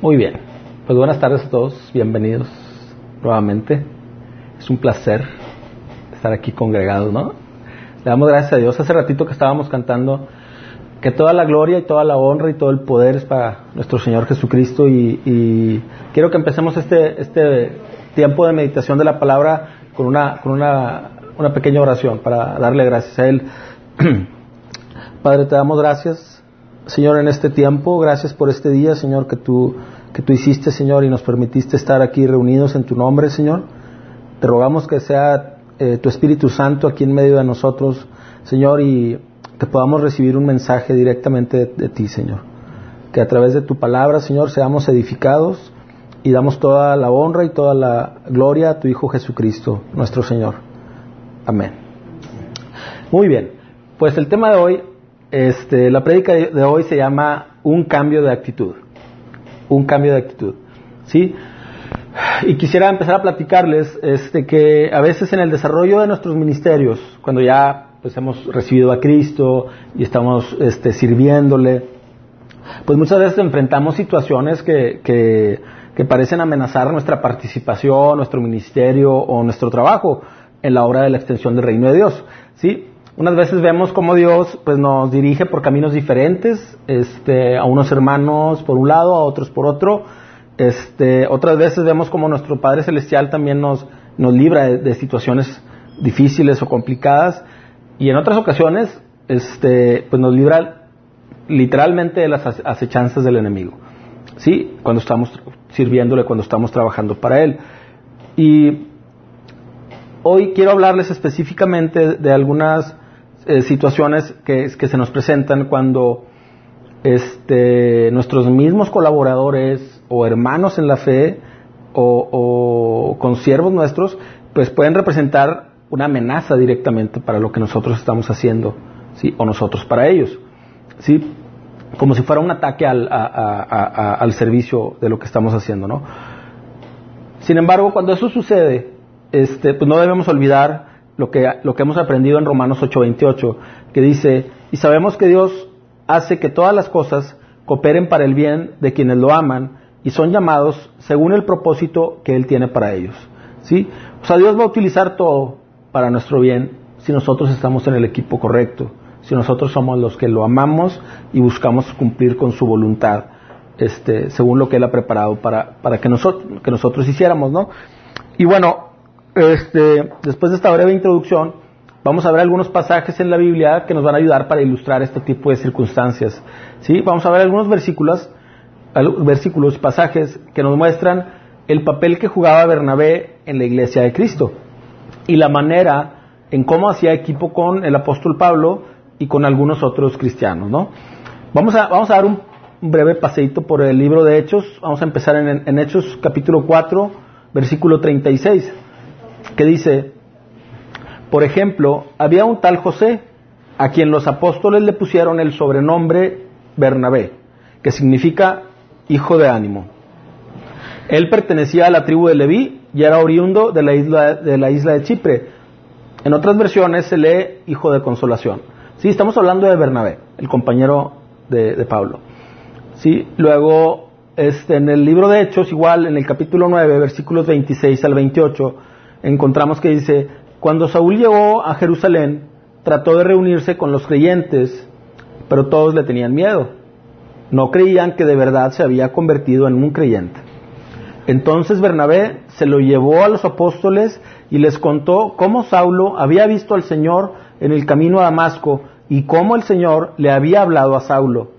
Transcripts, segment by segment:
Muy bien. Pues buenas tardes a todos. Bienvenidos nuevamente. Es un placer estar aquí congregados, ¿no? Le damos gracias a Dios. Hace ratito que estábamos cantando que toda la gloria y toda la honra y todo el poder es para nuestro Señor Jesucristo y, quiero que empecemos este, este tiempo de meditación de la palabra con una, con una, una pequeña oración para darle gracias a Él. Padre, te damos gracias, Señor, en este tiempo. Gracias por este día, Señor, que tú, que tú hiciste, Señor, y nos permitiste estar aquí reunidos en tu nombre, Señor. Te rogamos que sea eh, tu Espíritu Santo aquí en medio de nosotros, Señor, y que podamos recibir un mensaje directamente de, ti, Señor. Que a través de tu palabra, Señor, seamos edificados y damos toda la honra y toda la gloria a tu Hijo Jesucristo, nuestro Señor. Amén. Muy bien, pues el tema de hoy, este, la prédica de hoy se llama un cambio de actitud. Un cambio de actitud. ¿Sí? Y quisiera empezar a platicarles este, que a veces en el desarrollo de nuestros ministerios, cuando ya pues hemos recibido a Cristo y estamos este, sirviéndole, pues muchas veces enfrentamos situaciones que, que, parecen amenazar nuestra participación, nuestro ministerio o nuestro trabajo en la obra de la extensión del reino de Dios. ¿sí? Unas veces vemos cómo Dios pues, nos dirige por caminos diferentes, este, a unos hermanos por un lado, a otros por otro. Este, otras veces vemos como nuestro Padre Celestial también nos, nos libra de situaciones difíciles o complicadas y en otras ocasiones, este, pues nos libra literalmente de las acechanzas del enemigo. ¿Sí? Cuando estamos sirviéndole, cuando estamos trabajando para él. Y hoy quiero hablarles específicamente de algunas eh, situaciones que, se nos presentan cuando este, nuestros mismos colaboradores o hermanos en la fe o, o consiervos nuestros, pues pueden representar una amenaza directamente para lo que nosotros estamos haciendo, ¿sí? O nosotros para ellos, ¿sí? Como si fuera un ataque al, al servicio de lo que estamos haciendo, ¿no? Sin embargo, cuando eso sucede, este, pues no debemos olvidar lo que, lo que hemos aprendido en Romanos 8:28, que dice, y sabemos que Dios hace que todas las cosas cooperen para el bien de quienes lo aman y son llamados según el propósito que Él tiene para ellos. ¿Sí? O sea, Dios va a utilizar todo para nuestro bien si nosotros estamos en el equipo correcto, si nosotros somos los que lo amamos y buscamos cumplir con su voluntad, este, según lo que Él ha preparado para, para que, nosotros, que nosotros hiciéramos, ¿no? Y bueno, este, después de esta breve introducción, vamos a ver algunos pasajes en la Biblia que nos van a ayudar para ilustrar este tipo de circunstancias. ¿sí? Vamos a ver algunos versículos, versículos, pasajes que nos muestran el papel que jugaba Bernabé en la iglesia de Cristo y la manera en cómo hacía equipo con el apóstol Pablo y con algunos otros cristianos, ¿no? Vamos a, vamos a dar un breve paseito por el libro de Hechos. Vamos a empezar en, en Hechos capítulo 4, versículo 36, que dice, por ejemplo, había un tal José, a quien los apóstoles le pusieron el sobrenombre Bernabé, que significa hijo de ánimo. Él pertenecía a la tribu de Leví y era oriundo de la isla de, la isla de Chipre. En otras versiones se lee hijo de consolación. Sí, estamos hablando de Bernabé, el compañero de, Pablo. Sí, luego este, en el libro de Hechos, igual en el capítulo 9, versículos 26 al 28, encontramos que dice, cuando Saúl llegó a Jerusalén, trató de reunirse con los creyentes, pero todos le tenían miedo. No creían que de verdad se había convertido en un creyente. Entonces Bernabé se lo llevó a los apóstoles y les contó cómo Saulo había visto al Señor en el camino a Damasco y cómo el Señor le había hablado a Saulo.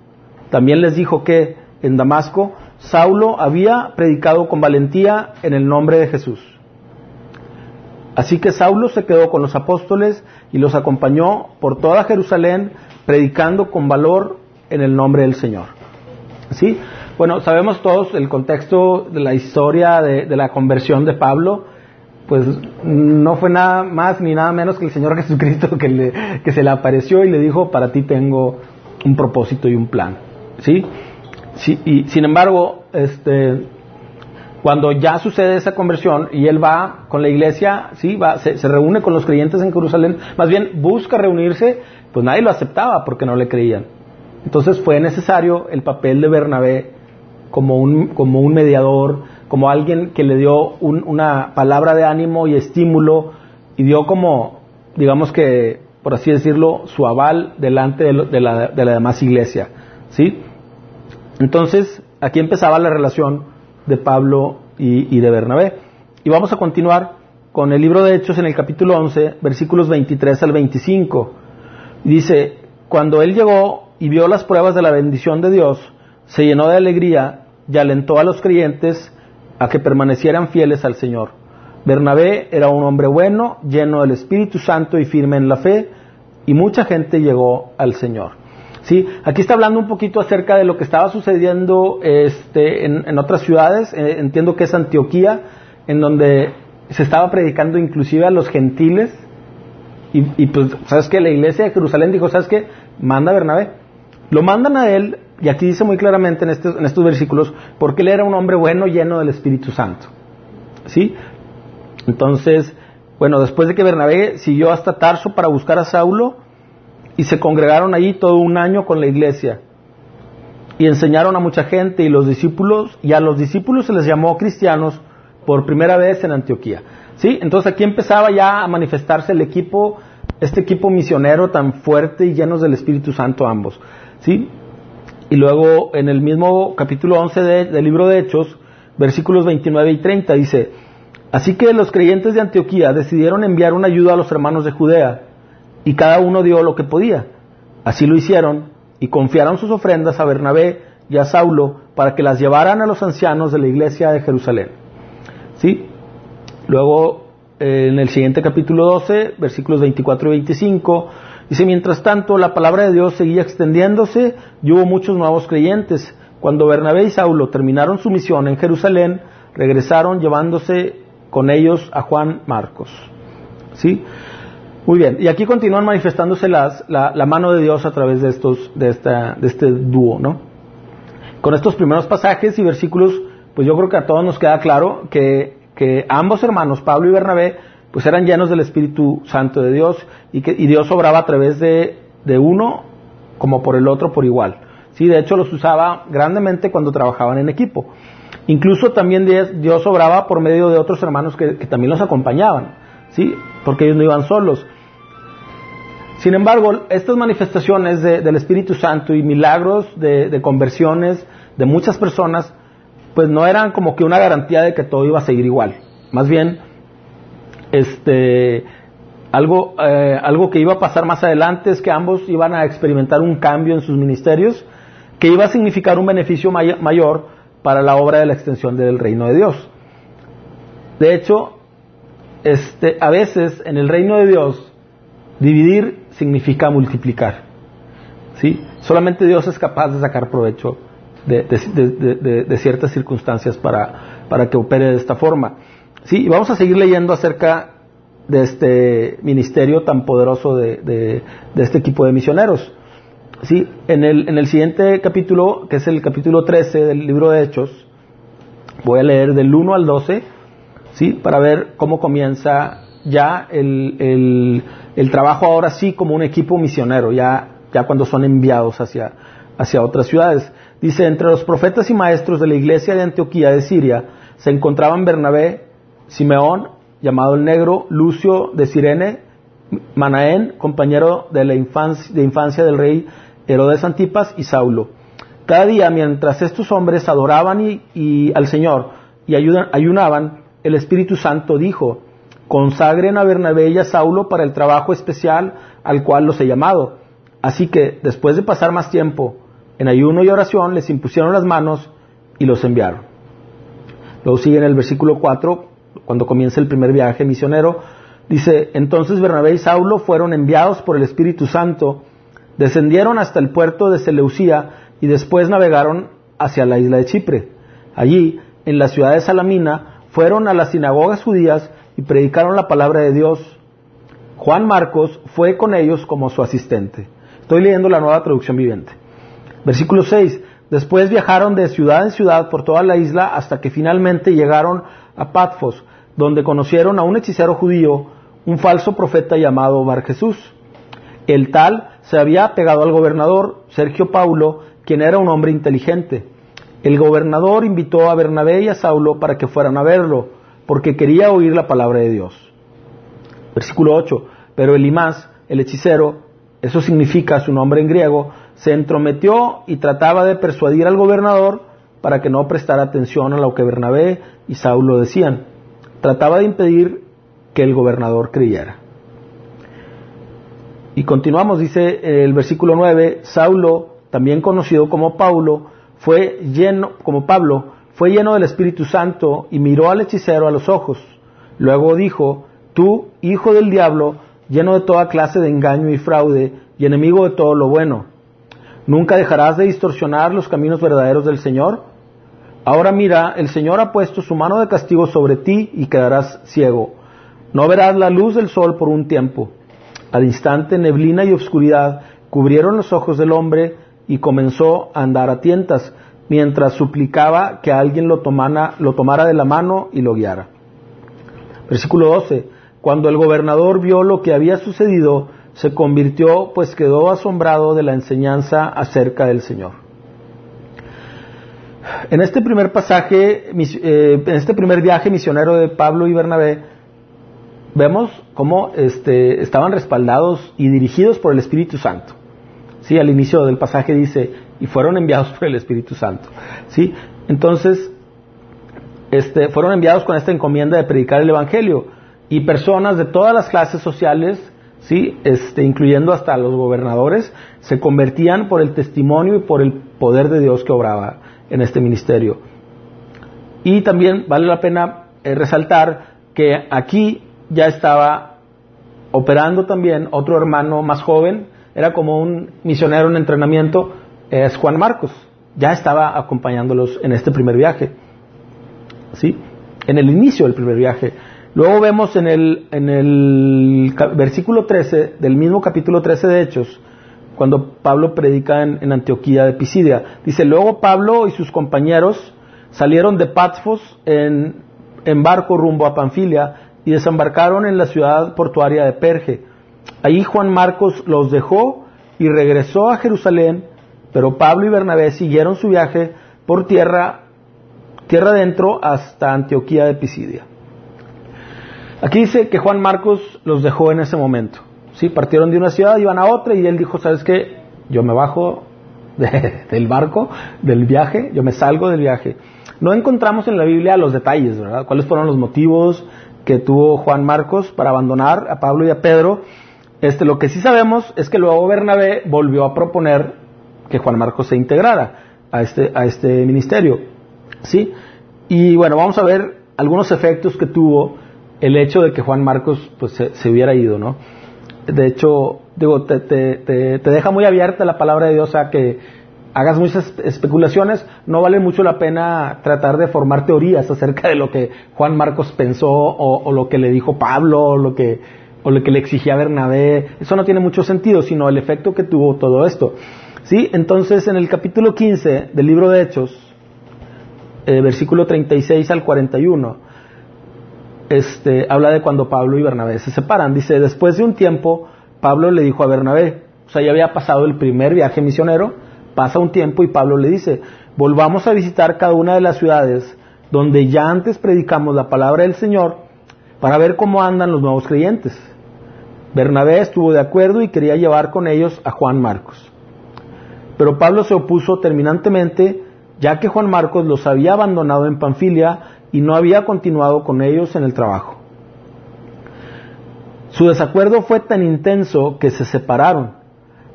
También les dijo que en Damasco Saulo había predicado con valentía en el nombre de Jesús. Así que Saulo se quedó con los apóstoles y los acompañó por toda Jerusalén predicando con valor en el nombre del Señor. ¿Sí? Bueno, sabemos todos el contexto de la historia de, la conversión de Pablo, pues no fue nada más ni nada menos que el Señor Jesucristo que, que se le apareció y le dijo, para ti tengo un propósito y un plan. ¿Sí? sí y sin embargo, este, cuando ya sucede esa conversión y él va con la iglesia, sí, va, se, reúne con los creyentes en Jerusalén, más bien busca reunirse, pues nadie lo aceptaba porque no le creían. Entonces fue necesario el papel de Bernabé como un, como un mediador, como alguien que le dio una palabra de ánimo y estímulo y dio como, digamos que, por así decirlo, su aval delante de, la, de la, demás iglesia. ¿sí? Entonces, aquí empezaba la relación de Pablo y, de Bernabé. Y vamos a continuar con el libro de Hechos en el capítulo 11, versículos 23 al 25. Dice, cuando él llegó y vio las pruebas de la bendición de Dios, se llenó de alegría y alentó a los creyentes a que permanecieran fieles al Señor. Bernabé era un hombre bueno, lleno del Espíritu Santo y firme en la fe, y mucha gente llegó al Señor. ¿Sí? Aquí está hablando un poquito acerca de lo que estaba sucediendo este, en, otras ciudades, eh, entiendo que es Antioquía, en donde se estaba predicando inclusive a los gentiles, y, pues, ¿sabes qué? La iglesia de Jerusalén dijo, ¿sabes qué? Manda a Bernabé. Lo mandan a él, y aquí dice muy claramente en estos, en estos versículos, porque él era un hombre bueno, lleno del Espíritu Santo. ¿Sí? Entonces, bueno, después de que Bernabé siguió hasta Tarso para buscar a Saulo, y se congregaron allí todo un año con la iglesia, y enseñaron a mucha gente, y los discípulos, y a los discípulos se les llamó cristianos por primera vez en Antioquía. ¿Sí? Entonces aquí empezaba ya a manifestarse el equipo, este equipo misionero tan fuerte y llenos del Espíritu Santo ambos. ¿Sí? Y luego en el mismo capítulo 11 del libro de Hechos, versículos 29 y 30 dice, Así que los creyentes de Antioquía decidieron enviar una ayuda a los hermanos de Judea, y cada uno dio lo que podía. Así lo hicieron, y confiaron sus ofrendas a Bernabé y a Saulo para que las llevaran a los ancianos de la iglesia de Jerusalén. ¿Sí? Luego, en el siguiente capítulo 12, versículos 24 y 25, dice, mientras tanto, la palabra de Dios seguía extendiéndose y hubo muchos nuevos creyentes. Cuando Bernabé y Saulo terminaron su misión en Jerusalén, regresaron llevándose con ellos a Juan Marcos. ¿Sí? Muy bien, y aquí continúan manifestándose las, la, mano de Dios a través de, estos, de, esta, de este dúo, ¿no? Con estos primeros pasajes y versículos, pues yo creo que a todos nos queda claro que, que ambos hermanos, Pablo y Bernabé, pues eran llenos del Espíritu Santo de Dios y que y Dios obraba a través de, de uno como por el otro por igual. Sí, de hecho los usaba grandemente cuando trabajaban en equipo. Incluso también Dios obraba por medio de otros hermanos que, también los acompañaban, ¿sí? Porque ellos no iban solos. Sin embargo, estas manifestaciones del Espíritu Santo y milagros de, conversiones de muchas personas, pues no eran como que una garantía de que todo iba a seguir igual. Más bien, este, algo, eh, algo que iba a pasar más adelante es que ambos iban a experimentar un cambio en sus ministerios que iba a significar un beneficio mayor para la obra de la extensión del reino de Dios. De hecho, este, a veces en el reino de Dios, dividir significa multiplicar. ¿sí? Solamente Dios es capaz de sacar provecho de, ciertas circunstancias para, para, que opere de esta forma. ¿sí? Y vamos a seguir leyendo acerca de este ministerio tan poderoso de, este equipo de misioneros. Sí, en el, en el siguiente capítulo, que es el capítulo 13 del libro de Hechos, voy a leer del 1 al 12, ¿sí? para ver cómo comienza ya el, el, trabajo ahora sí como un equipo misionero, ya, ya cuando son enviados hacia, hacia otras ciudades. Dice, entre los profetas y maestros de la iglesia de Antioquía de Siria se encontraban Bernabé, Simeón, llamado el Negro, Lucio de Sirene, Manaén, compañero de la infancia, de infancia del rey Herodes Antipas y Saulo. Cada día, mientras estos hombres adoraban y, al Señor y ayunaban, el Espíritu Santo dijo, consagren a Bernabé y a Saulo para el trabajo especial al cual los he llamado. Así que, después de pasar más tiempo en ayuno y oración, les impusieron las manos y los enviaron. Luego sigue en el versículo 4, cuando comienza el primer viaje misionero, dice, entonces Bernabé y Saulo fueron enviados por el Espíritu Santo Descendieron hasta el puerto de Seleucía y después navegaron hacia la isla de Chipre. Allí, en la ciudad de Salamina, fueron a las sinagogas judías y predicaron la palabra de Dios. Juan Marcos fue con ellos como su asistente. Estoy leyendo la nueva traducción viviente. Versículo 6. Después viajaron de ciudad en ciudad por toda la isla hasta que finalmente llegaron a Patfos, donde conocieron a un hechicero judío, un falso profeta llamado Bar Jesús. El tal se había pegado al gobernador, Sergio Paulo, quien era un hombre inteligente. El gobernador invitó a Bernabé y a Saulo para que fueran a verlo, porque quería oír la palabra de Dios. Versículo 8. Pero Elimás, el hechicero, eso significa su nombre en griego, se entrometió y trataba de persuadir al gobernador para que no prestara atención a lo que Bernabé y Saulo decían. Trataba de impedir que el gobernador creyera. Y continuamos, dice el versículo 9, Saulo, también conocido como Paulo, fue lleno, como Pablo, fue lleno del Espíritu Santo y miró al hechicero a los ojos. Luego dijo, tú, hijo del diablo, lleno de toda clase de engaño y fraude y enemigo de todo lo bueno, ¿nunca dejarás de distorsionar los caminos verdaderos del Señor? Ahora mira, el Señor ha puesto su mano de castigo sobre ti y quedarás ciego. No verás la luz del sol por un tiempo. Al instante neblina y oscuridad cubrieron los ojos del hombre y comenzó a andar a tientas, mientras suplicaba que alguien lo tomara, lo tomara de la mano y lo guiara. Versículo 12. Cuando el gobernador vio lo que había sucedido, se convirtió, pues quedó asombrado de la enseñanza acerca del Señor. En este primer pasaje, eh, en este primer viaje misionero de Pablo y Bernabé, vemos cómo este, estaban respaldados y dirigidos por el Espíritu Santo. Sí, al inicio del pasaje dice, y fueron enviados por el Espíritu Santo. ¿Sí? Entonces, este, fueron enviados con esta encomienda de predicar el Evangelio y personas de todas las clases sociales, ¿sí? este, incluyendo hasta los gobernadores, se convertían por el testimonio y por el poder de Dios que obraba en este ministerio. Y también vale la pena eh, resaltar que aquí ya estaba operando también otro hermano más joven, era como un misionero en entrenamiento, es Juan Marcos, ya estaba acompañándolos en este primer viaje, ¿sí? En el inicio del primer viaje. Luego vemos en el, en el versículo 13 del mismo capítulo 13 de Hechos, cuando Pablo predica en, Antioquía de Pisidia. Dice, luego Pablo y sus compañeros salieron de Patfos en, en barco rumbo a Panfilia y desembarcaron en la ciudad portuaria de Perge. Allí Juan Marcos los dejó y regresó a Jerusalén, pero Pablo y Bernabé siguieron su viaje por tierra, tierra adentro hasta Antioquía de Pisidia. Aquí dice que Juan Marcos los dejó en ese momento. ¿sí? Partieron de una ciudad, iban a otra y él dijo, ¿sabes qué? Yo me bajo del barco, del viaje, yo me salgo del viaje. No encontramos en la Biblia los detalles, ¿verdad? ¿Cuáles fueron los motivos que tuvo Juan Marcos para abandonar a Pablo y a Pedro? Este, lo que sí sabemos es que luego Bernabé volvió a proponer que Juan Marcos se integrara a este, a este ministerio. ¿Sí? Y bueno, vamos a ver algunos efectos que tuvo el hecho de que Juan Marcos pues, se, hubiera ido, ¿no? De hecho, digo, te, te, te, deja muy abierta la palabra de Dios a que hagas muchas especulaciones, no vale mucho la pena tratar de formar teorías acerca de lo que Juan Marcos pensó o, o lo que le dijo Pablo o lo que o lo que le exigía Bernabé, eso no tiene mucho sentido, sino el efecto que tuvo todo esto. ¿Sí? Entonces, en el capítulo 15 del libro de Hechos, eh, versículo 36 al 41, este, habla de cuando Pablo y Bernabé se separan. Dice, después de un tiempo, Pablo le dijo a Bernabé, o sea, ya había pasado el primer viaje misionero, pasa un tiempo y Pablo le dice, volvamos a visitar cada una de las ciudades donde ya antes predicamos la palabra del Señor para ver cómo andan los nuevos creyentes. Bernabé estuvo de acuerdo y quería llevar con ellos a Juan Marcos. Pero Pablo se opuso terminantemente, ya que Juan Marcos los había abandonado en Panfilia y no había continuado con ellos en el trabajo. Su desacuerdo fue tan intenso que se separaron.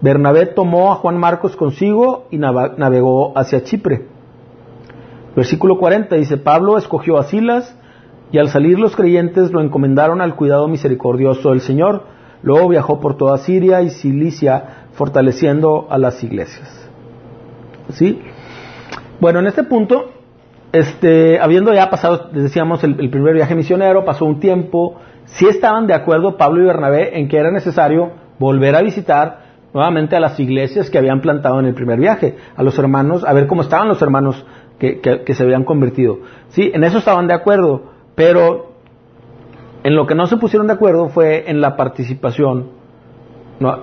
Bernabé tomó a Juan Marcos consigo y navegó hacia Chipre. Versículo 40 dice, Pablo escogió a Silas y al salir los creyentes lo encomendaron al cuidado misericordioso del Señor Luego viajó por toda Siria y Cilicia, fortaleciendo a las iglesias. ¿Sí? Bueno, en este punto, este, habiendo ya pasado, decíamos, el, primer viaje misionero, pasó un tiempo, sí estaban de acuerdo Pablo y Bernabé en que era necesario volver a visitar nuevamente a las iglesias que habían plantado en el primer viaje, a los hermanos, a ver cómo estaban los hermanos que, que se habían convertido. Sí, en eso estaban de acuerdo, pero en lo que no se pusieron de acuerdo fue en la participación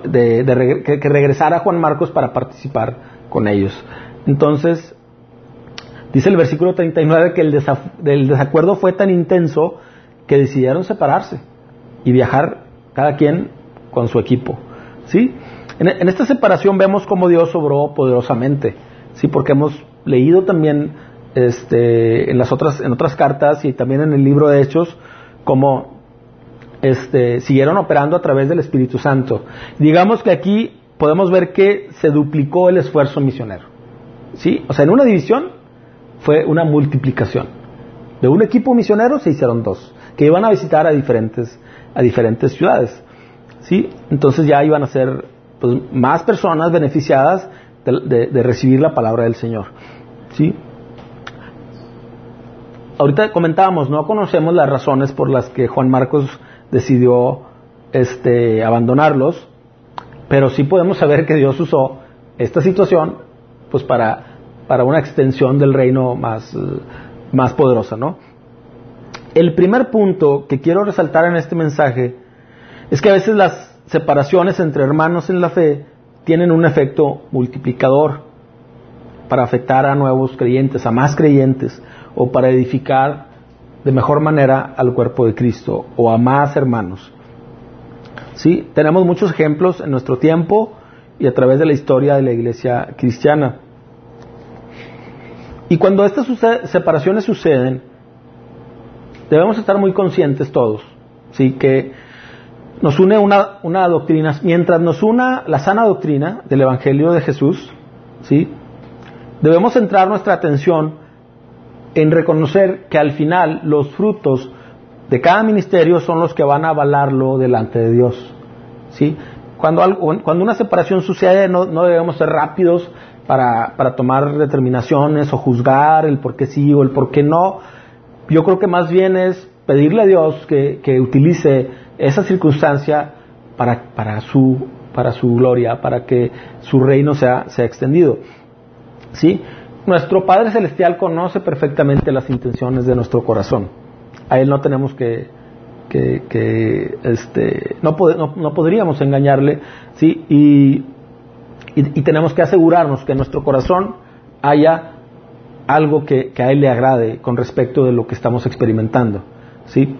de, que, regresara Juan Marcos para participar con ellos. Entonces, dice el versículo 39 que el, desacuerdo fue tan intenso que decidieron separarse y viajar cada quien con su equipo. ¿Sí? En, esta separación vemos cómo Dios obró poderosamente, ¿sí? Porque hemos leído también este, en las otras, en otras cartas y también en el libro de Hechos cómo este, siguieron operando a través del Espíritu Santo. Digamos que aquí podemos ver que se duplicó el esfuerzo misionero. ¿Sí? O sea, en una división fue una multiplicación. De un equipo misionero se hicieron dos, que iban a visitar a diferentes, a diferentes ciudades. ¿Sí? Entonces ya iban a ser pues, más personas beneficiadas de, de, recibir la palabra del Señor. ¿Sí? Ahorita comentábamos, no conocemos las razones por las que Juan Marcos decidió este, abandonarlos, pero sí podemos saber que Dios usó esta situación pues para, para una extensión del reino más, más poderosa, ¿no? El primer punto que quiero resaltar en este mensaje es que a veces las separaciones entre hermanos en la fe tienen un efecto multiplicador para afectar a nuevos creyentes, a más creyentes, o para edificar de mejor manera al cuerpo de Cristo o a más hermanos. ¿Sí? Tenemos muchos ejemplos en nuestro tiempo y a través de la historia de la iglesia cristiana. Y cuando estas separaciones suceden, debemos estar muy conscientes todos, ¿sí? que nos une una, una doctrina, mientras nos una la sana doctrina del Evangelio de Jesús, ¿sí? debemos centrar nuestra atención en reconocer que al final los frutos de cada ministerio son los que van a avalarlo delante de Dios. ¿sí? Cuando, cuando una separación sucede no, debemos ser rápidos para, para, tomar determinaciones o juzgar el por qué sí o el por qué no. Yo creo que más bien es pedirle a Dios que, que utilice esa circunstancia para, para, su, para su gloria, para que su reino sea, sea extendido. ¿Sí? Nuestro Padre Celestial conoce perfectamente las intenciones de nuestro corazón. A Él no tenemos que, que, este, no, no, podríamos engañarle, ¿sí? Y, y, tenemos que asegurarnos que en nuestro corazón haya algo que, que, a Él le agrade con respecto de lo que estamos experimentando, ¿sí?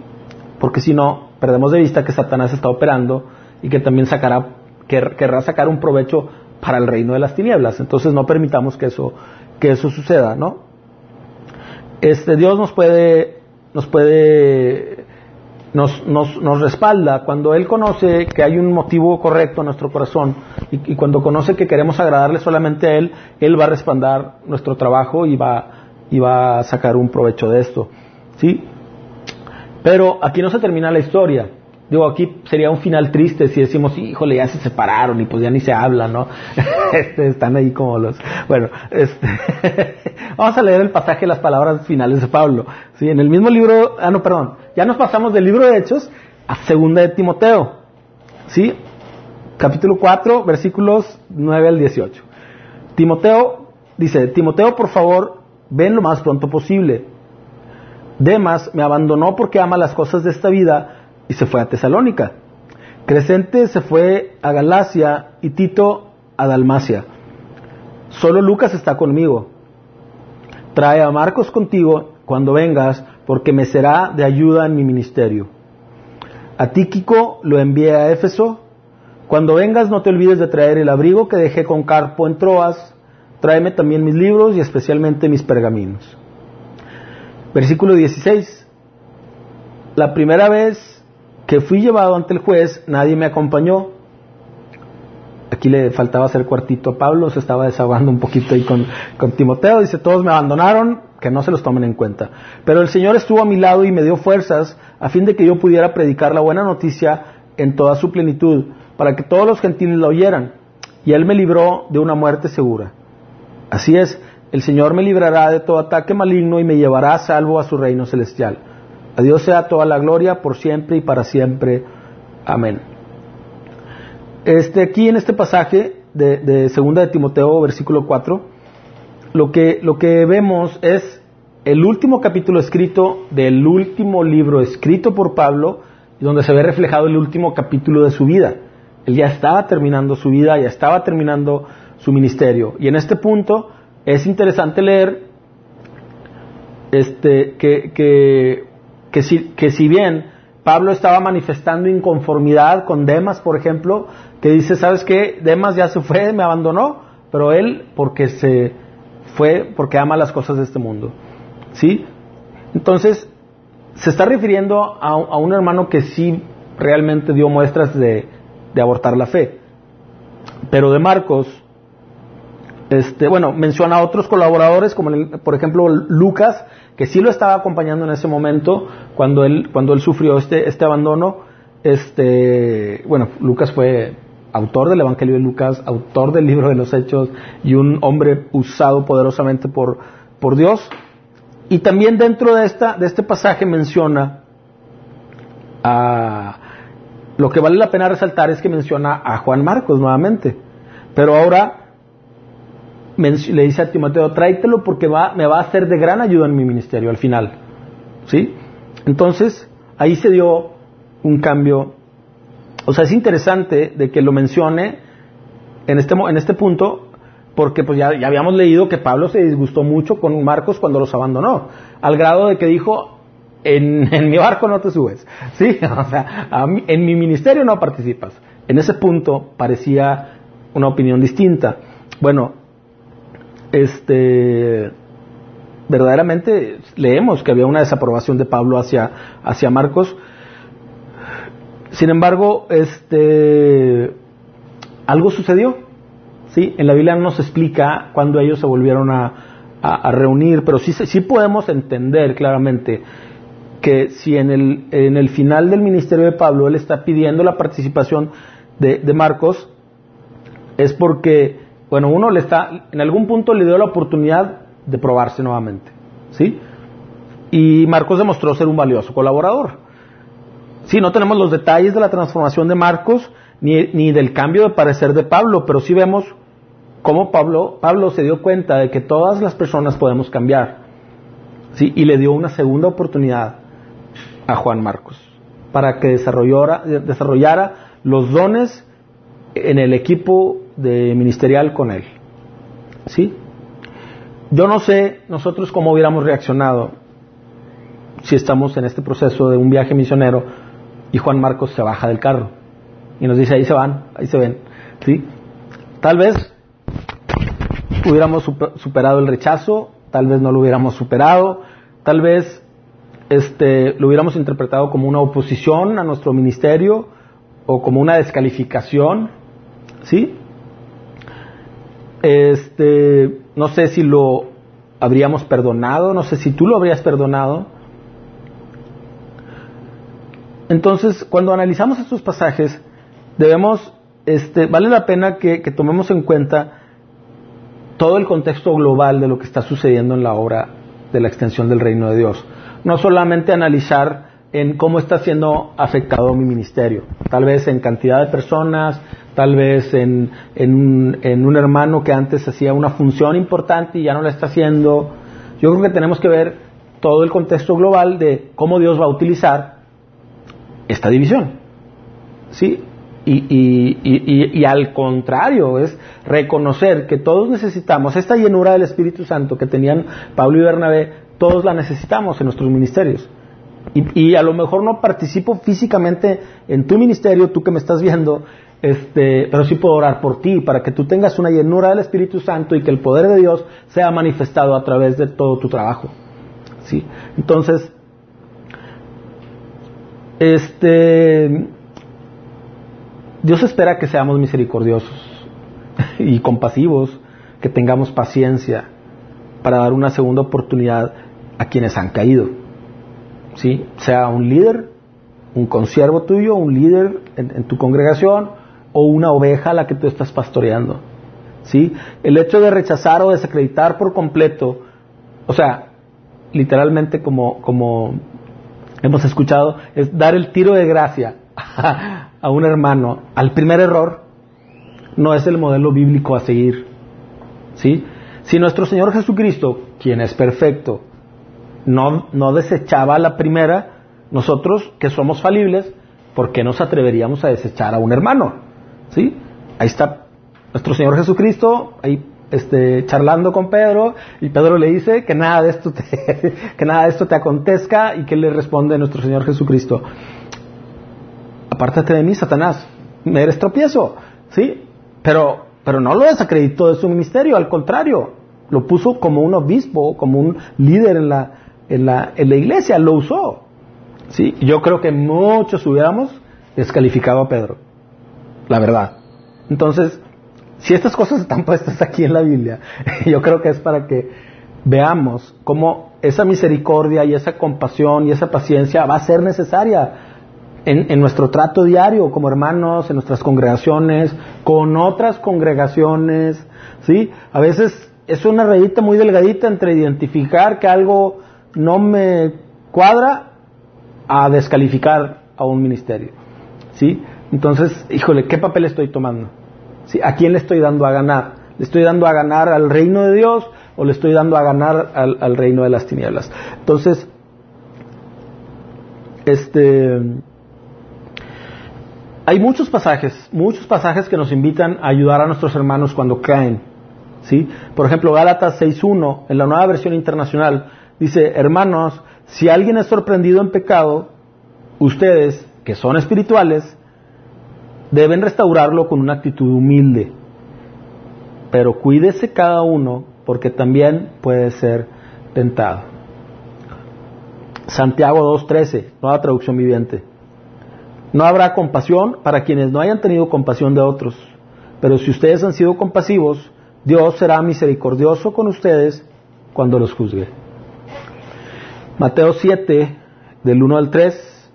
Porque si no, perdemos de vista que Satanás está operando y que también sacará, querrá sacar un provecho para el reino de las tinieblas. Entonces no permitamos que eso que eso suceda, ¿no? Este, Dios nos puede, nos puede, nos, nos, nos, respalda cuando Él conoce que hay un motivo correcto en nuestro corazón y, cuando conoce que queremos agradarle solamente a Él, Él va a respaldar nuestro trabajo y va, y va a sacar un provecho de esto, ¿sí? Pero aquí no se termina la historia. Digo, aquí sería un final triste si decimos, híjole, ya se separaron y pues ya ni se hablan, ¿no? Este, están ahí como los... Bueno, este, vamos a leer el pasaje, las palabras finales de Pablo. ¿sí? En el mismo libro, ah, no, perdón, ya nos pasamos del libro de Hechos a segunda de Timoteo. ¿Sí? Capítulo 4, versículos 9 al 18. Timoteo, dice, Timoteo, por favor, ven lo más pronto posible. Demas me abandonó porque ama las cosas de esta vida y se fue a Tesalónica. Crescente se fue a Galacia y Tito a Dalmacia. Solo Lucas está conmigo. Trae a Marcos contigo cuando vengas, porque me será de ayuda en mi ministerio. A Tíquico lo envié a Éfeso. Cuando vengas no te olvides de traer el abrigo que dejé con Carpo en Troas. Tráeme también mis libros y especialmente mis pergaminos. Versículo 16. La primera vez que fui llevado ante el juez, nadie me acompañó. Aquí le faltaba hacer cuartito a Pablo, se estaba desahogando un poquito ahí con, con Timoteo. Dice, todos me abandonaron, que no se los tomen en cuenta. Pero el Señor estuvo a mi lado y me dio fuerzas a fin de que yo pudiera predicar la buena noticia en toda su plenitud, para que todos los gentiles la oyeran. Y Él me libró de una muerte segura. Así es, el Señor me librará de todo ataque maligno y me llevará a salvo a su reino celestial. A Dios sea toda la gloria por siempre y para siempre. Amén. Este, aquí en este pasaje de, de segunda de Timoteo, versículo 4, lo que, lo que vemos es el último capítulo escrito del último libro escrito por Pablo, donde se ve reflejado el último capítulo de su vida. Él ya estaba terminando su vida, ya estaba terminando su ministerio. Y en este punto es interesante leer este, que, que, que, si, que si bien Pablo estaba manifestando inconformidad con Demas, por ejemplo, que dice, ¿sabes qué? Demas ya se fue, me abandonó, pero él porque se fue, porque ama las cosas de este mundo. ¿Sí? Entonces, se está refiriendo a, a un hermano que sí realmente dio muestras de, de abortar la fe. Pero de Marcos, este, bueno, menciona a otros colaboradores, como por ejemplo Lucas, que sí lo estaba acompañando en ese momento cuando él, cuando él sufrió este, este abandono. Este, bueno, Lucas fue autor del Evangelio de Lucas, autor del libro de los Hechos y un hombre usado poderosamente por, por Dios. Y también dentro de, esta, de este pasaje menciona a, lo que vale la pena resaltar es que menciona a Juan Marcos nuevamente. Pero ahora le dice a Timoteo, tráetelo porque va, me va a hacer de gran ayuda en mi ministerio al final. ¿Sí? Entonces, ahí se dio un cambio. O sea, es interesante de que lo mencione en este, en este punto, porque pues ya, ya habíamos leído que Pablo se disgustó mucho con Marcos cuando los abandonó, al grado de que dijo, en, en mi barco no te subes, ¿sí? O sea, en mi ministerio no participas. En ese punto parecía una opinión distinta. Bueno, este, verdaderamente leemos que había una desaprobación de Pablo hacia, hacia Marcos. Sin embargo, este, algo sucedió. ¿sí? En la Biblia no nos explica cuándo ellos se volvieron a, a, reunir, pero sí, sí podemos entender claramente que si en el, en el final del ministerio de Pablo él está pidiendo la participación de, de Marcos, es porque bueno, uno le está, en algún punto le dio la oportunidad de probarse nuevamente, ¿sí? Y Marcos demostró ser un valioso colaborador. Sí, no tenemos los detalles de la transformación de Marcos ni, ni del cambio de parecer de Pablo, pero sí vemos cómo Pablo, Pablo se dio cuenta de que todas las personas podemos cambiar. ¿sí? Y le dio una segunda oportunidad a Juan Marcos para que desarrollara, desarrollara los dones en el equipo de ministerial con él. ¿Sí? Yo no sé nosotros cómo hubiéramos reaccionado si estamos en este proceso de un viaje misionero y Juan Marcos se baja del carro y nos dice ahí se van, ahí se ven. ¿Sí? Tal vez hubiéramos superado el rechazo, tal vez no lo hubiéramos superado, tal vez este, lo hubiéramos interpretado como una oposición a nuestro ministerio o como una descalificación, ¿sí? Este, no sé si lo habríamos perdonado, no sé si tú lo habrías perdonado. Entonces, cuando analizamos estos pasajes, debemos, este, vale la pena que, tomemos en cuenta todo el contexto global de lo que está sucediendo en la obra de la extensión del reino de Dios. No solamente analizar en cómo está siendo afectado mi ministerio, tal vez en cantidad de personas, tal vez en, en, un, hermano que antes hacía una función importante y ya no la está haciendo. Yo creo que tenemos que ver todo el contexto global de cómo Dios va a utilizar esta división. ¿Sí? Y, y, y, y, al contrario, es reconocer que todos necesitamos esta llenura del Espíritu Santo que tenían Pablo y Bernabé, todos la necesitamos en nuestros ministerios. Y, a lo mejor no participo físicamente en tu ministerio, tú que me estás viendo, este, pero sí puedo orar por ti para que tú tengas una llenura del Espíritu Santo y que el poder de Dios sea manifestado a través de todo tu trabajo. ¿sí? Entonces, este, Dios espera que seamos misericordiosos y compasivos, que tengamos paciencia para dar una segunda oportunidad a quienes han caído. ¿Sí? Sea un líder, un consiervo tuyo, un líder en tu congregación, o una oveja a la que tú estás pastoreando. ¿Sí? El hecho de rechazar o desacreditar por completo, o sea, literalmente como, como hemos escuchado, es dar el tiro de gracia a un hermano al primer error, no es el modelo bíblico a seguir. ¿Sí? Si nuestro Señor Jesucristo, quien es perfecto, no, no desechaba a la primera, nosotros que somos falibles, ¿por qué nos atreveríamos a desechar a un hermano? ¿Sí? Ahí está nuestro Señor Jesucristo, ahí este, charlando con Pedro, y Pedro le dice que nada de esto te, que nada de esto te acontezca, y que le responde nuestro Señor Jesucristo. Apártate de mí, Satanás, me eres tropiezo, ¿sí? Pero, pero no lo desacreditó de su ministerio, al contrario, lo puso como un obispo, como un líder en la, en la, en la iglesia, lo usó. ¿sí? Yo creo que muchos hubiéramos descalificado a Pedro, la verdad. Entonces, si estas cosas están puestas aquí en la Biblia, yo creo que es para que veamos cómo esa misericordia y esa compasión y esa paciencia va a ser necesaria en, en, nuestro trato diario como hermanos, en nuestras congregaciones, con otras congregaciones, ¿sí? A veces es una rayita muy delgadita entre identificar que algo no me cuadra a descalificar a un ministerio. ¿Sí? Entonces, híjole, ¿qué papel estoy tomando? ¿Sí? ¿A quién le estoy dando a ganar? ¿Le estoy dando a ganar al reino de Dios o le estoy dando a ganar al, reino de las tinieblas? Entonces, este, hay muchos pasajes, muchos pasajes que nos invitan a ayudar a nuestros hermanos cuando caen. ¿sí? Por ejemplo, Gálatas 6.1, en la nueva versión internacional, dice, hermanos, si alguien es sorprendido en pecado, ustedes, que son espirituales, deben restaurarlo con una actitud humilde. Pero cuídese cada uno porque también puede ser tentado. Santiago 2.13, nueva traducción viviente. No habrá compasión para quienes no hayan tenido compasión de otros. Pero si ustedes han sido compasivos, Dios será misericordioso con ustedes cuando los juzgue. Mateo 7, del 1 al 3,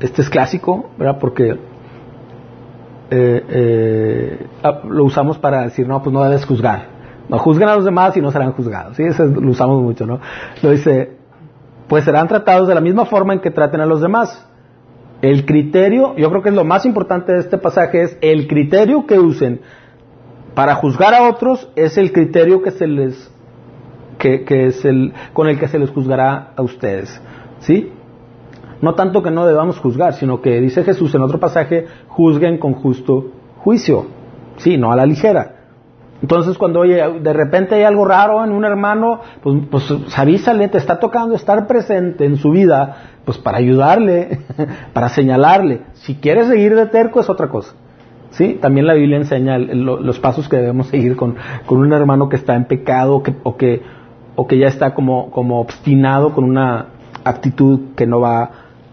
este es clásico, ¿verdad? Porque eh, eh, ah, lo usamos para decir, no, pues no debes juzgar. No juzguen a los demás y no serán juzgados. ¿sí? Eso lo usamos mucho, ¿no? Lo dice, pues serán tratados de la misma forma en que traten a los demás. El criterio, yo creo que es lo más importante de este pasaje, es el criterio que usen para juzgar a otros es el criterio que se les que, es el con el que se les juzgará a ustedes, ¿sí? No tanto que no debamos juzgar, sino que dice Jesús en otro pasaje, juzguen con justo juicio, sí, no a la ligera. Entonces cuando oye, de repente hay algo raro en un hermano, pues, pues avísale, te está tocando estar presente en su vida, pues para ayudarle, para señalarle. Si quieres seguir de terco es otra cosa. ¿sí? También la Biblia enseña los pasos que debemos seguir con, un hermano que está en pecado o, que, o que ya está como, como obstinado con una actitud que no va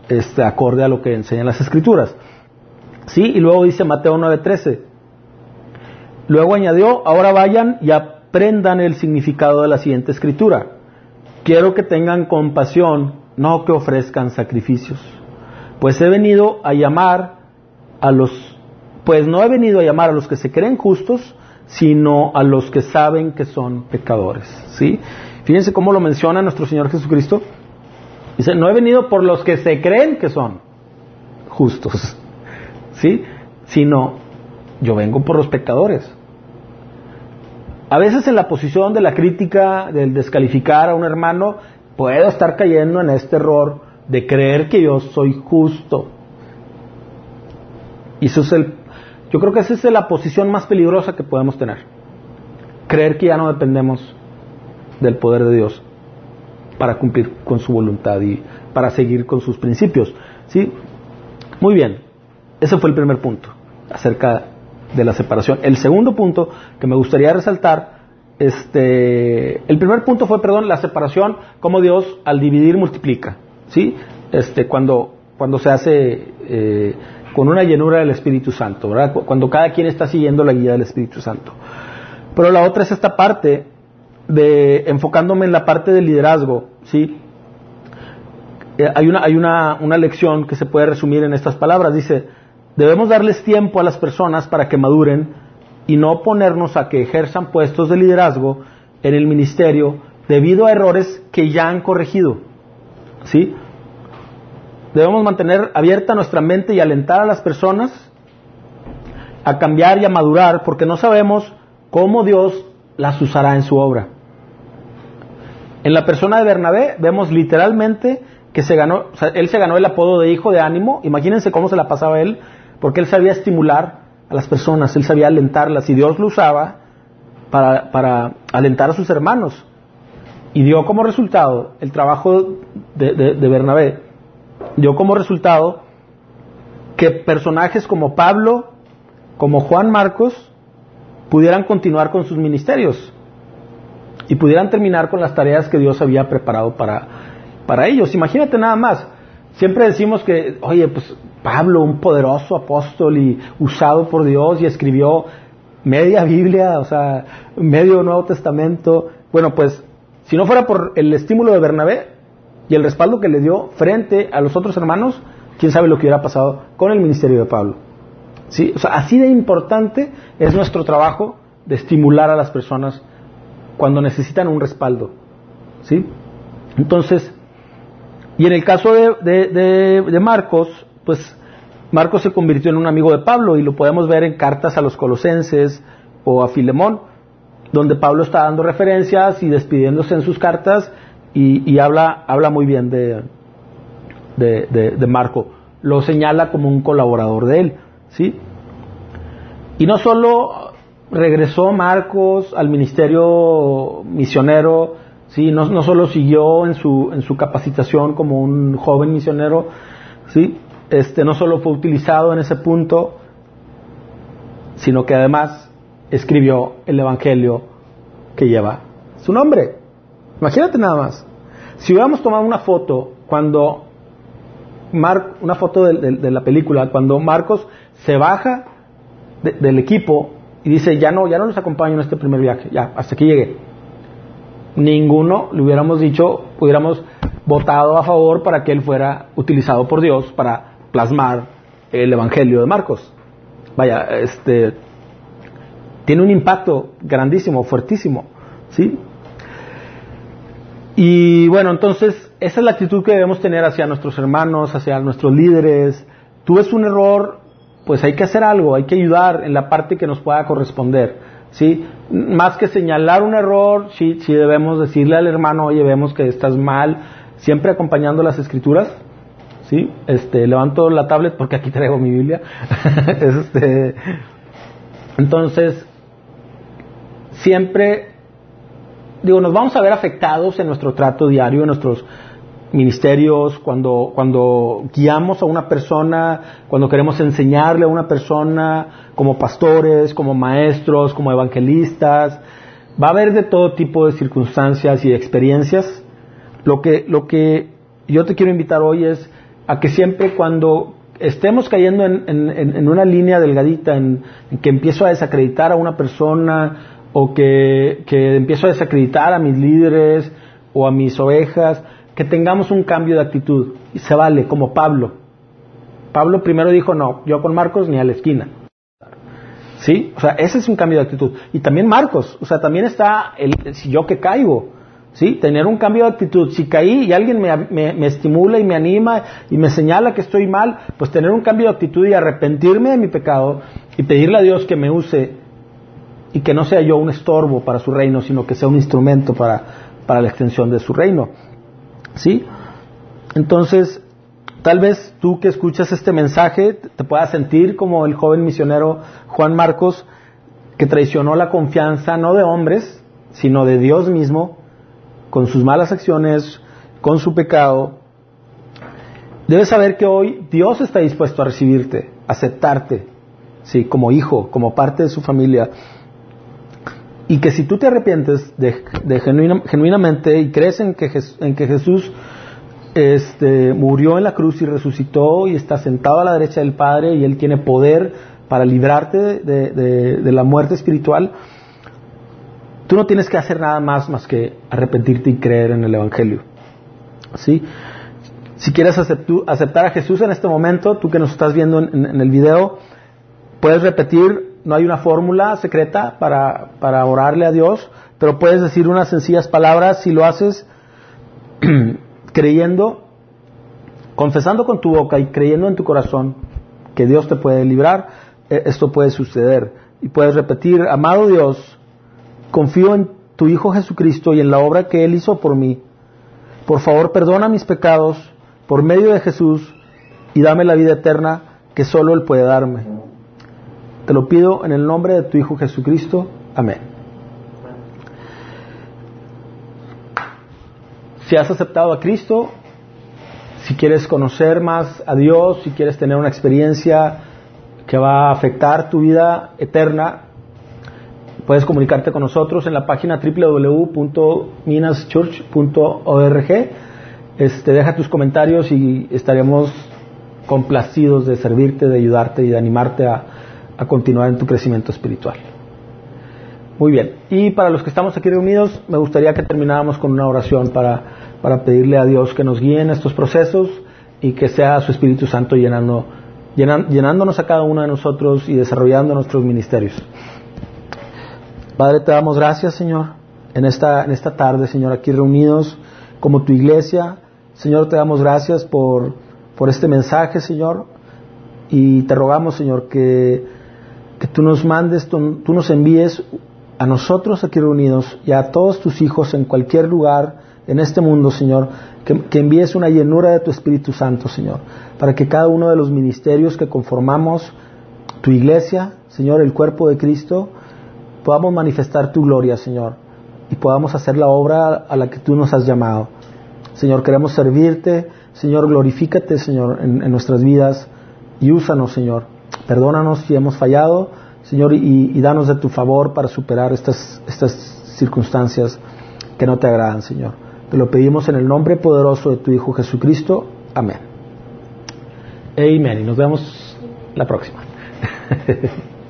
este, acorde a lo que enseñan las escrituras. ¿Sí? Y luego dice Mateo 9:13. Luego añadió, ahora vayan y aprendan el significado de la siguiente escritura. Quiero que tengan compasión, no que ofrezcan sacrificios. Pues he venido a llamar a los pues no he venido a llamar a los que se creen justos, sino a los que saben que son pecadores. ¿sí? Fíjense cómo lo menciona nuestro Señor Jesucristo. Dice, no he venido por los que se creen que son justos, ¿sí? sino yo vengo por los pecadores. A veces en la posición de la crítica, del descalificar a un hermano, puedo estar cayendo en este error de creer que yo soy justo. Y eso es el yo creo que esa es la posición más peligrosa que podemos tener. Creer que ya no dependemos del poder de Dios para cumplir con su voluntad y para seguir con sus principios. ¿Sí? Muy bien. Ese fue el primer punto acerca de la separación. El segundo punto que me gustaría resaltar, este, el primer punto fue, perdón, la separación, como Dios al dividir multiplica. ¿Sí? Este, cuando, cuando se hace eh, con una llenura del Espíritu Santo, ¿verdad? Cuando cada quien está siguiendo la guía del Espíritu Santo. Pero la otra es esta parte de enfocándome en la parte del liderazgo, ¿sí? Eh, hay una, hay una, una lección que se puede resumir en estas palabras. Dice, debemos darles tiempo a las personas para que maduren y no ponernos a que ejerzan puestos de liderazgo en el ministerio debido a errores que ya han corregido. ¿Sí? Debemos mantener abierta nuestra mente y alentar a las personas a cambiar y a madurar porque no sabemos cómo Dios las usará en su obra. En la persona de Bernabé vemos literalmente que se ganó, él se ganó el apodo de hijo de ánimo, imagínense cómo se la pasaba él, porque él sabía estimular a las personas, él sabía alentarlas y Dios lo usaba para, alentar a sus hermanos. Y dio como resultado el trabajo de Bernabé, dio como resultado que personajes como Pablo, como Juan Marcos, pudieran continuar con sus ministerios y pudieran terminar con las tareas que Dios había preparado para, para ellos. Imagínate nada más, siempre decimos que, oye, pues Pablo, un poderoso apóstol y usado por Dios y escribió media Biblia, o sea, medio Nuevo Testamento. Bueno, pues si no fuera por el estímulo de Bernabé y el respaldo que le dio frente a los otros hermanos, quién sabe lo que hubiera pasado con el ministerio de Pablo. ¿Sí? O sea, así de importante es nuestro trabajo de estimular a las personas cuando necesitan un respaldo. ¿Sí? Entonces, y en el caso de, de, Marcos, pues Marcos se convirtió en un amigo de Pablo y lo podemos ver en cartas a los colosenses o a Filemón, donde Pablo está dando referencias y despidiéndose en sus cartas y, habla, habla muy bien de, de, Marco. Lo señala como un colaborador de él. ¿sí? Y no solo regresó Marcos al ministerio misionero, ¿sí? no, solo siguió en su, en su capacitación como un joven misionero, ¿sí? este, no solo fue utilizado en ese punto, sino que además escribió el Evangelio que lleva su nombre. Imagínate nada más. Si hubiéramos tomado una foto cuando Mar, una foto de, la película, cuando Marcos se baja del equipo y dice, ya no, ya no los acompaño en este primer viaje, ya, hasta aquí llegué. Ninguno le hubiéramos dicho, hubiéramos votado a favor para que él fuera utilizado por Dios para plasmar el Evangelio de Marcos. Vaya, este tiene un impacto grandísimo, fuertísimo, ¿sí? Y bueno, entonces esa es la actitud que debemos tener hacia nuestros hermanos, hacia nuestros líderes. Tú ves un error, pues hay que hacer algo, hay que ayudar en la parte que nos pueda corresponder. ¿sí? Más que señalar un error, sí, sí debemos decirle al hermano, oye, vemos que estás mal, siempre acompañando las escrituras. ¿sí? Este, levanto la tablet porque aquí traigo mi Biblia. este, entonces, siempre digo, nos vamos a ver afectados en nuestro trato diario, en nuestros ministerios, cuando, cuando guiamos a una persona, cuando queremos enseñarle a una persona, como pastores, como maestros, como evangelistas. Va a haber de todo tipo de circunstancias y experiencias. Lo que, lo que yo te quiero invitar hoy es a que siempre cuando estemos cayendo en, en, una línea delgadita, en, que empiezo a desacreditar a una persona, o que, que empiezo a desacreditar a mis líderes o a mis ovejas, que tengamos un cambio de actitud. Y se vale, como Pablo. Pablo primero dijo, no, yo con Marcos ni a la esquina. ¿Sí? O sea, ese es un cambio de actitud. Y también Marcos, o sea, también está el si yo que caigo. ¿Sí? Tener un cambio de actitud. Si caí y alguien me, me, estimula y me anima y me señala que estoy mal, pues tener un cambio de actitud y arrepentirme de mi pecado y pedirle a Dios que me use y que no sea yo un estorbo para su reino, sino que sea un instrumento para, para la extensión de su reino. ¿Sí? Entonces, tal vez tú que escuchas este mensaje te puedas sentir como el joven misionero Juan Marcos, que traicionó la confianza no de hombres, sino de Dios mismo, con sus malas acciones, con su pecado. Debes saber que hoy Dios está dispuesto a recibirte, aceptarte, sí, como hijo, como parte de su familia y que si tú te arrepientes de, genuinamente y crees en que, Jesús este, murió en la cruz y resucitó y está sentado a la derecha del Padre y Él tiene poder para librarte de, la muerte espiritual, tú no tienes que hacer nada más más que arrepentirte y creer en el Evangelio. ¿Sí? Si quieres aceptar a Jesús en este momento, tú que nos estás viendo en el video, puedes repetir no hay una fórmula secreta para, para orarle a Dios, pero puedes decir unas sencillas palabras si lo haces creyendo, confesando con tu boca y creyendo en tu corazón que Dios te puede librar, eh, esto puede suceder. Y puedes repetir, amado Dios, confío en tu Hijo Jesucristo y en la obra que Él hizo por mí. Por favor, perdona mis pecados por medio de Jesús y dame la vida eterna que solo Él puede darme. Te lo pido en el nombre de tu Hijo Jesucristo. Amén. Si has aceptado a Cristo, si quieres conocer más a Dios, si quieres tener una experiencia que va a afectar tu vida eterna, puedes comunicarte con nosotros en la página www.minaschurch.org. Este, deja tus comentarios y estaremos complacidos de servirte, de ayudarte y de animarte a, a continuar en tu crecimiento espiritual. Muy bien, y para los que estamos aquí reunidos, me gustaría que termináramos con una oración para, para pedirle a Dios que nos guíe en estos procesos y que sea su Espíritu Santo llenando, llenándonos a cada uno de nosotros y desarrollando nuestros ministerios. Padre, te damos gracias, Señor, en esta, en esta tarde, Señor, aquí reunidos como tu iglesia. Señor, te damos gracias por, por este mensaje, Señor, y te rogamos, Señor, que, que tú nos mandes, tú, nos envíes a nosotros aquí reunidos y a todos tus hijos en cualquier lugar en este mundo, Señor, que, envíes una llenura de tu Espíritu Santo, Señor, para que cada uno de los ministerios que conformamos tu iglesia, Señor, el cuerpo de Cristo, podamos manifestar tu gloria, Señor, y podamos hacer la obra a la que tú nos has llamado. Señor, queremos servirte, Señor, glorifícate, Señor, en nuestras vidas y úsanos, Señor. Perdónanos si hemos fallado, Señor, y, danos de tu favor para superar estas, estas circunstancias que no te agradan, Señor. Te lo pedimos en el nombre poderoso de tu Hijo Jesucristo. Amén. Amén. Y nos vemos la próxima.